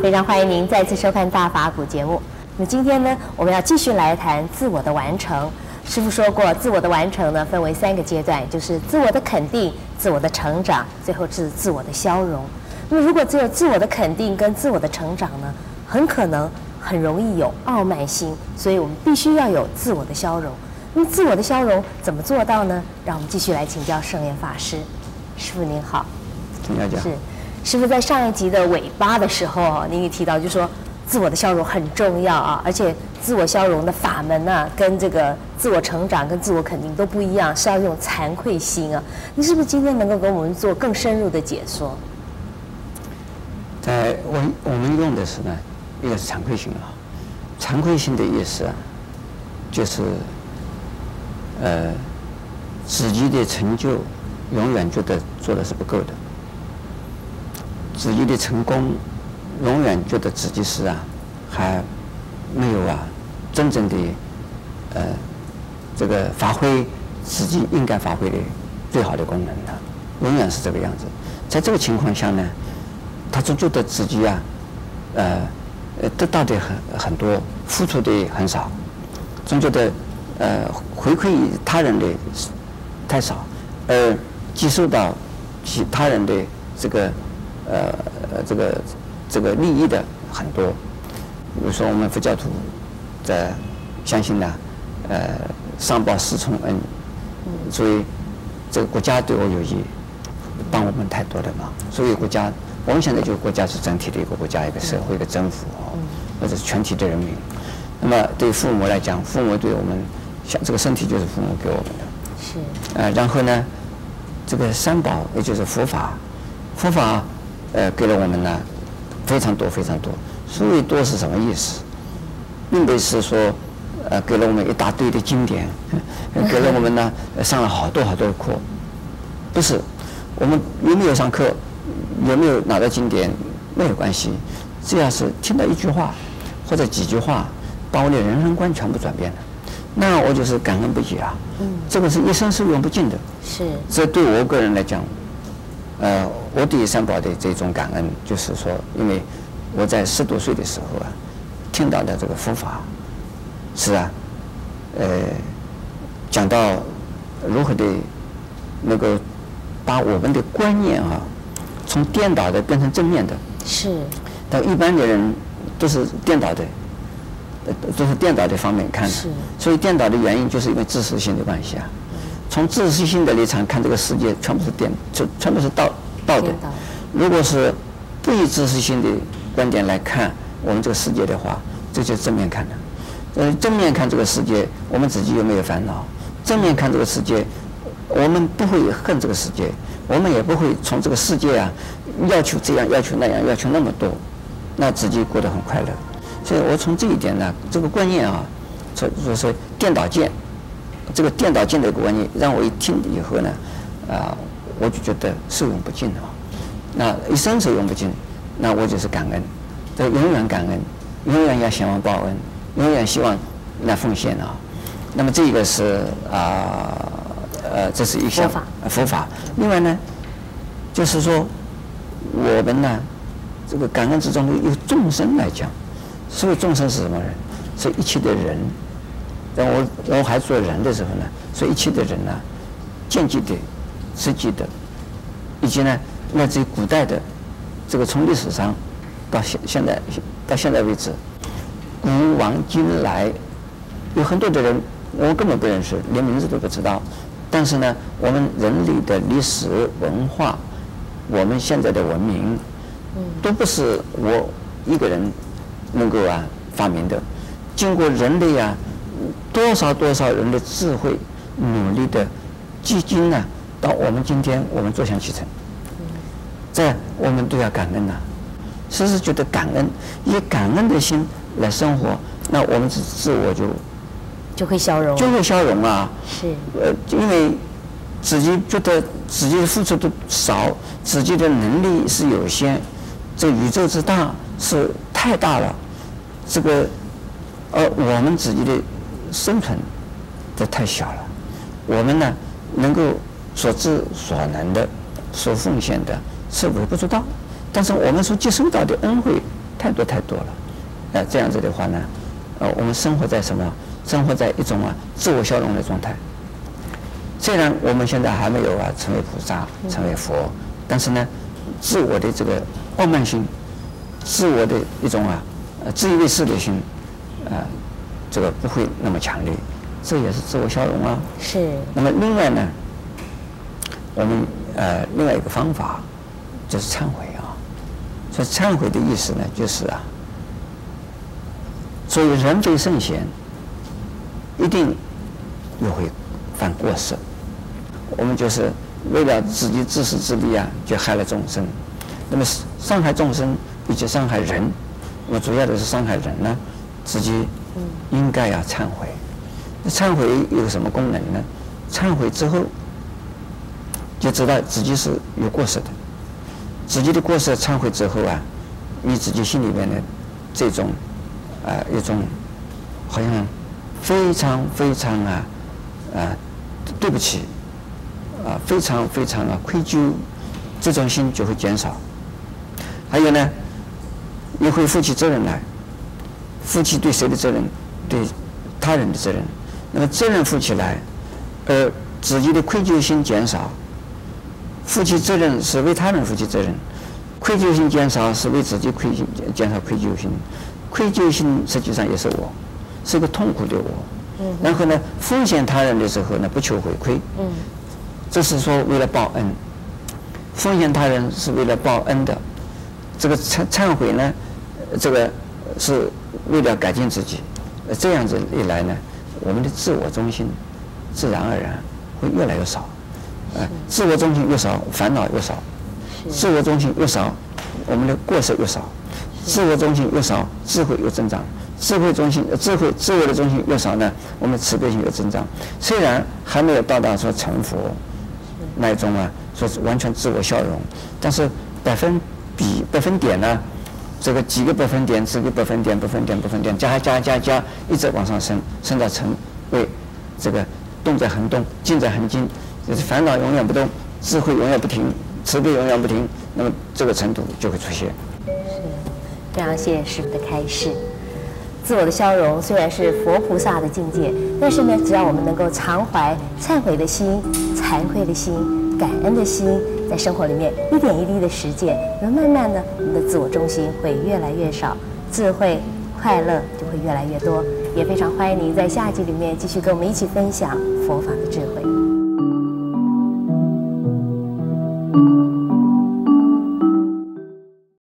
非常欢迎您再次收看《大法古》节目。那么今天呢，我们要继续来谈自我的完成。师傅说过，自我的完成呢，分为三个阶段，就是自我的肯定、自我的成长，最后是自我的消融。那么如果只有自我的肯定跟自我的成长呢，很可能很容易有傲慢心，所以我们必须要有自我的消融。那么自我的消融怎么做到呢？让我们继续来请教圣严法师。师傅您好，请教讲。是。师父在上一集的尾巴的时候，您也提到，就说自我的消融很重要啊，而且自我消融的法门呢、啊，跟这个自我成长、跟自我肯定都不一样，是要用惭愧心啊。你是不是今天能够给我们做更深入的解说？在我我们用的是呢，一个是惭愧心啊，惭愧心的意思啊，就是呃，自己的成就永远觉得做的是不够的。自己的成功，永远觉得自己是啊，还没有啊，真正的呃，这个发挥自己应该发挥的最好的功能的，永远是这个样子。在这个情况下呢，他总觉得自己啊，呃，得到的很很多，付出的很少，总觉得呃回馈他人的太少，而接受到其他人的这个。呃，这个这个利益的很多，比如说我们佛教徒在相信呢，呃，上报四重恩，所以这个国家对我有益，帮我们太多的忙，所以国家我们现在就国家是整体的一个国家，一个社会，一个政府哦，或者是全体的人民。那么对父母来讲，父母对我们像这个身体就是父母给我们的，是。呃，然后呢，这个三宝也就是佛法，佛法。呃，给了我们呢非常多非常多，所谓多是什么意思？并不是说呃给了我们一大堆的经典，给了我们呢上了好多好多的课，不是，我们有没有上课，有没有拿到经典没有关系，只要是听到一句话或者几句话，把我的人生观全部转变了，那我就是感恩不已啊。嗯，这个是一生是用不尽的。是，这对我个人来讲。呃，我对三宝的这种感恩，就是说，因为我在十多岁的时候啊，听到的这个佛法，是啊，呃，讲到如何的，那个把我们的观念啊，从颠倒的变成正面的。是。但一般的人都是颠倒的，都是颠倒的方面看的。是。所以颠倒的原因，就是因为自私心的关系啊。从自私心的立场看这个世界，全部是颠，全全部是道道的。如果是不以知识性的观点来看我们这个世界的话，这就是正面看的。呃，正面看这个世界，我们自己有没有烦恼？正面看这个世界，我们不会恨这个世界，我们也不会从这个世界啊要求这样要求那样要求那么多，那自己过得很快乐。所以我从这一点呢，这个观念啊，说说是颠倒见。这个颠倒见的观念，让我一听以后呢，啊，我就觉得受用不尽啊。那一生是用不尽，那我就是感恩，这永远感恩，永远要希望报恩，永远希望来奉献啊。那么这个是啊，呃，这是一项佛法。另外呢，就是说我们呢，这个感恩之中有众生来讲，所谓众生是什么人？是一切的人。在我我还做人的时候呢，所以一切的人呢，间接的、实际的，以及呢，来自于古代的，这个从历史上到现现在到现在为止，古往今来，有很多的人我根本不认识，连名字都不知道。但是呢，我们人类的历史文化，我们现在的文明，都不是我一个人能够啊发明的，经过人类啊。多少多少人的智慧、努力的基金呢？到我们今天，我们坐享其成。这我们都要感恩呐、啊，时时觉得感恩，以感恩的心来生活，那我们自自我就就会消融，就会消融啊。是。呃，因为自己觉得自己的付出都少，自己的能力是有限，这宇宙之大是太大了，这个，而我们自己的。生存的太小了，我们呢能够所知所能的、所奉献的是微不足道，但是我们所接收到的恩惠太多太多了，啊，这样子的话呢，呃，我们生活在什么？生活在一种啊自我消融的状态。虽然我们现在还没有啊成为菩萨、成为佛，但是呢，自我的这个傲慢心，自我的一种啊呃自以为是的心，啊，这个不会那么强烈，这也是自我消融啊。是。那么另外呢，我们呃另外一个方法就是忏悔啊。所以忏悔的意思呢，就是啊，所以人非圣贤，一定又会犯过失。我们就是为了自己自私自利啊，就害了众生。那么伤害众生，以及伤害人，那么主要的是伤害人呢，自己应该要忏悔。那忏悔有什么功能呢？忏悔之后，就知道自己是有过失的。自己的过失忏悔之后啊，你自己心里面的这种啊一种好像非常非常啊啊对不起。啊，非常非常啊愧疚，这种心就会减少。还有呢，你会负起责任来，负起对谁的责任，对他人的责任。那么责任负起来，而自己的愧疚心减少。负起责任是为他人负起责任，愧疚心减少是为自己愧疚减少愧疚心。愧疚心实际上也是我，是个痛苦的我。嗯。然后呢，奉献他人的时候呢，不求回馈。嗯。这是说为了报恩，奉献他人是为了报恩的，这个忏忏悔呢，这个是为了改进自己，这样子一来呢，我们的自我中心自然而然会越来越少，呃，自我中心越少，烦恼越少；自我中心越少，我们的过失越少；自我中心越少，智慧越增长；智慧中心智慧自我的中心越少呢，我们慈悲心越增长。虽然还没有到达说成佛。那一种啊，说是完全自我消融，但是百分比、百分点呢，这个几个百分点、几个百分点、百分点、百分点加加加加，一直往上升，升到成为这个动在恒动，静在恒静，就是烦恼永远不动，智慧永远不停，慈悲永远不停，那么这个程度就会出现。是，非常谢谢师父的开示。自我的消融虽然是佛菩萨的境界，但是呢，只要我们能够常怀忏悔的心、惭愧的心、感恩的心，在生活里面一点一滴的实践，那么慢慢的，我们的自我中心会越来越少，智慧、快乐就会越来越多。也非常欢迎您在下集里面继续跟我们一起分享佛法的智慧。